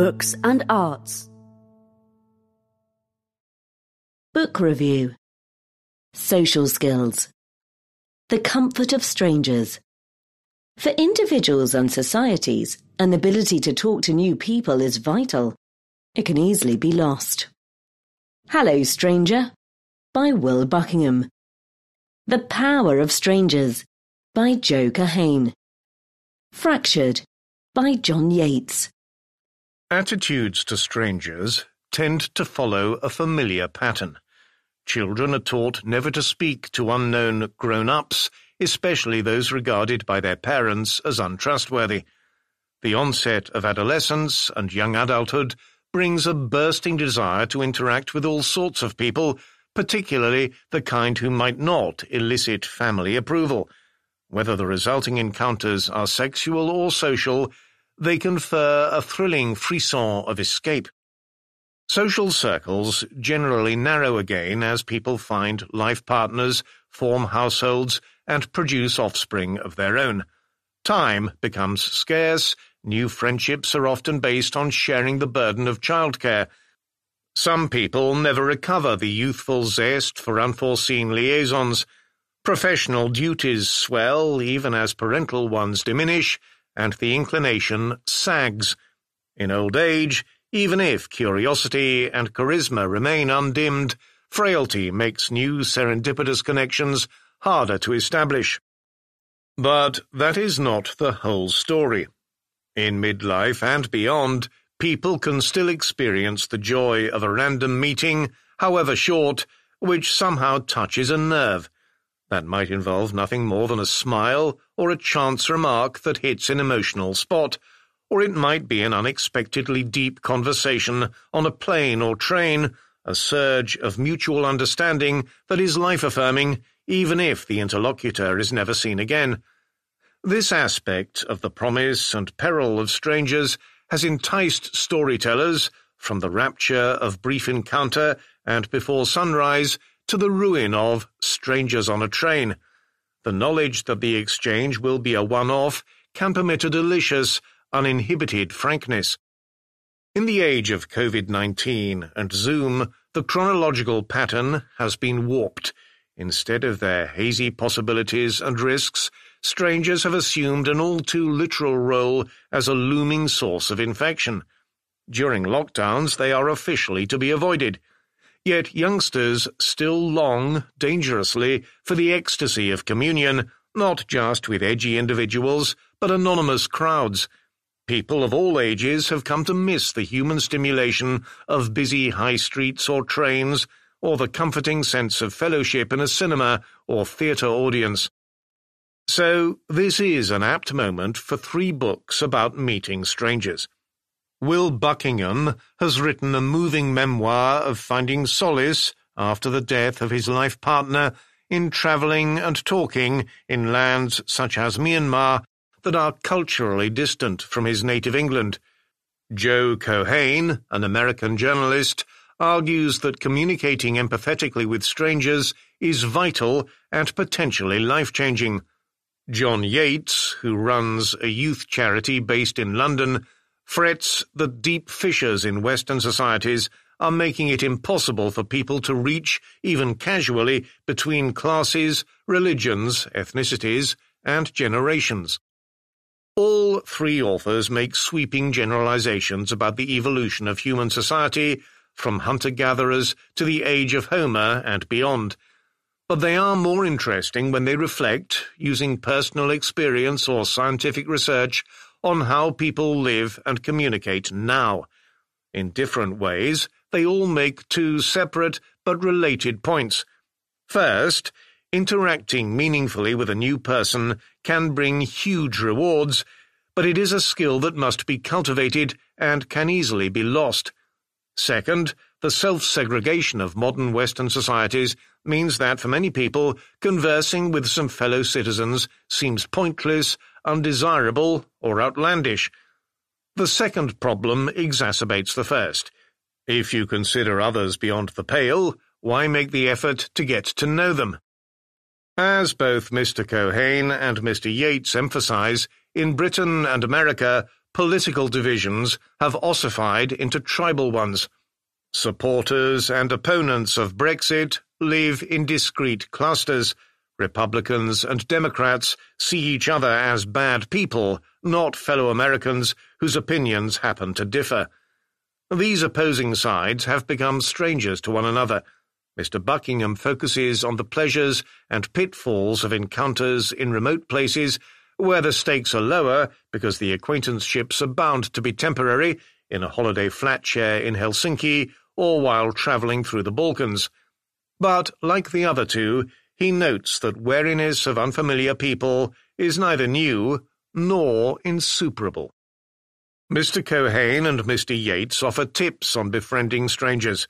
books and arts. Book review. Social skills. The comfort of strangers. For individuals and societies, an ability to talk to new people is vital. It can easily be lost. Hello, Stranger by Will Buckingham. The Power of Strangers by Joe Keohane. Fractured by Jon Yates. Attitudes to strangers tend to follow a familiar pattern. Children are taught never to speak to unknown grown-ups, especially those regarded by their parents as untrustworthy. The onset of adolescence and young adulthood brings a bursting desire to interact with all sorts of people, particularly the kind who might not elicit family approval. Whether the resulting encounters are sexual or social, they confer a thrilling frisson of escape. Social circles generally narrow again as people find life partners, form households, and produce offspring of their own. Time becomes scarce, new friendships are often based on sharing the burden of childcare. Some people never recover the youthful zest for unforeseen liaisons. Professional duties swell even as parental ones diminish, and the inclination sags. In old age, even if curiosity and charisma remain undimmed, frailty makes new serendipitous connections harder to establish. But that is not the whole story. In midlife and beyond, people can still experience the joy of a random meeting, however short, which somehow touches a nerve. That might involve nothing more than a smile or a chance remark that hits an emotional spot, or it might be an unexpectedly deep conversation on a plane or train, a surge of mutual understanding that is life-affirming, even if the interlocutor is never seen again. This aspect of the promise and peril of strangers has enticed storytellers, from the rapture of brief encounter and before sunrise to the ruin of strangers on a train. The knowledge that the exchange will be a one-off can permit a delicious, uninhibited frankness. In the age of COVID-19 and Zoom, the chronological pattern has been warped. Instead of their hazy possibilities and risks, strangers have assumed an all too literal role as a looming source of infection. During lockdowns, they are officially to be avoided. Yet youngsters still long, dangerously, for the ecstasy of communion, not just with edgy individuals, but anonymous crowds. People of all ages have come to miss the human stimulation of busy high streets or trains, or the comforting sense of fellowship in a cinema or theatre audience. So, this is an apt moment for three books about meeting strangers. Will Buckingham has written a moving memoir of finding solace after the death of his life partner in travelling and talking in lands such as Myanmar that are culturally distant from his native England. Joe Keohane, an American journalist, argues that communicating empathetically with strangers is vital and potentially life-changing. Jon Yates, who runs a youth charity based in London, frets that deep fissures in Western societies are making it impossible for people to reach, even casually, between classes, religions, ethnicities, and generations. All three authors make sweeping generalizations about the evolution of human society, from hunter-gatherers to the age of Homer and beyond. But they are more interesting when they reflect, using personal experience or scientific research, on how people live and communicate now. In different ways, they all make two separate but related points. First, interacting meaningfully with a new person can bring huge rewards, but it is a skill that must be cultivated and can easily be lost. Second, the self-segregation of modern Western societies means that for many people, conversing with some fellow citizens seems pointless undesirable, or outlandish. The second problem exacerbates the first. If you consider others beyond the pale, why make the effort to get to know them? As both Mr. Keohane and Mr. Yates emphasize, in Britain and America, political divisions have ossified into tribal ones. Supporters and opponents of Brexit live in discrete clusters. Republicans and Democrats see each other as bad people, not fellow Americans whose opinions happen to differ. These opposing sides have become strangers to one another. Mr. Buckingham focuses on the pleasures and pitfalls of encounters in remote places where the stakes are lower because the acquaintanceships are bound to be temporary in a holiday flat chair in Helsinki or while travelling through the Balkans. But, like the other two, he notes that wariness of unfamiliar people is neither new nor insuperable. Mr. Keohane and Mr. Yates offer tips on befriending strangers.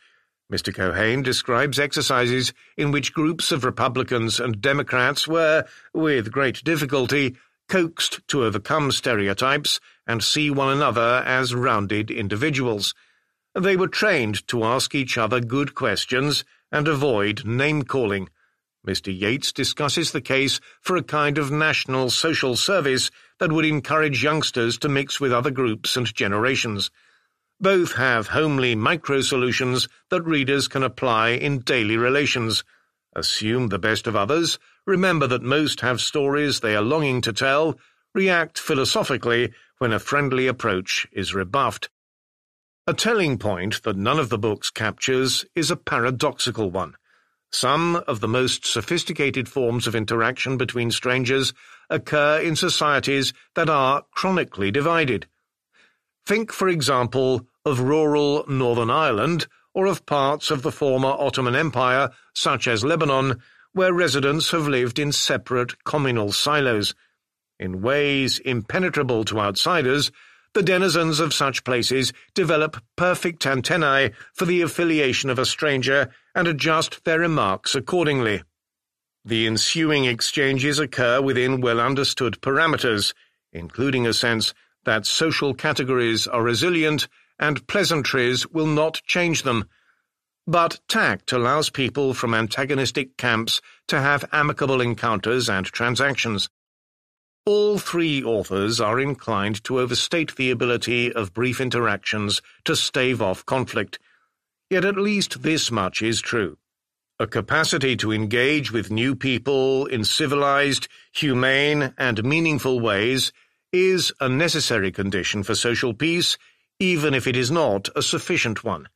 Mr. Keohane describes exercises in which groups of Republicans and Democrats were, with great difficulty, coaxed to overcome stereotypes and see one another as rounded individuals. They were trained to ask each other good questions and avoid name-calling. Mr. Yates discusses the case for a kind of national social service that would encourage youngsters to mix with other groups and generations. Both have homely micro-solutions that readers can apply in daily relations. Assume the best of others, remember that most have stories they are longing to tell, react philosophically when a friendly approach is rebuffed. A telling point that none of the books captures is a paradoxical one. Some of the most sophisticated forms of interaction between strangers occur in societies that are chronically divided. Think, for example, of rural Northern Ireland or of parts of the former Ottoman Empire, such as Lebanon, where residents have lived in separate communal silos. In ways impenetrable to outsiders, the denizens of such places develop perfect antennae for the affiliation of a stranger and adjust their remarks accordingly. The ensuing exchanges occur within well understood parameters, including a sense that social categories are resilient and pleasantries will not change them. But tact allows people from antagonistic camps to have amicable encounters and transactions. All three authors are inclined to overstate the ability of brief interactions to stave off conflict, yet at least this much is true. A capacity to engage with new people in civilized, humane, and meaningful ways is a necessary condition for social peace, even if it is not a sufficient one.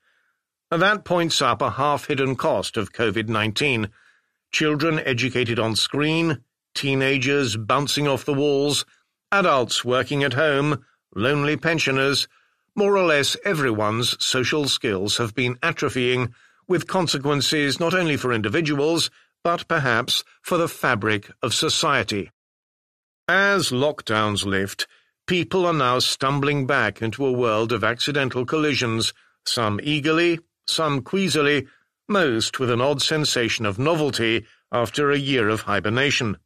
That points up a half-hidden cost of COVID-19. Children educated on screen, teenagers bouncing off the walls, adults working at home, lonely pensioners, more or less everyone's social skills have been atrophying, with consequences not only for individuals, but perhaps for the fabric of society. As lockdowns lift, people are now stumbling back into a world of accidental collisions, some eagerly, some queasily, most with an odd sensation of novelty after a year of hibernation.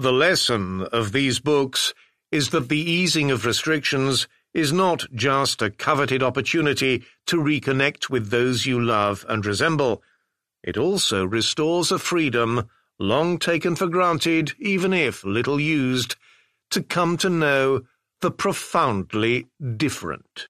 The lesson of these books is that the easing of restrictions is not just a coveted opportunity to reconnect with those you love and resemble. It also restores a freedom long taken for granted, even if little used, to come to know the profoundly different.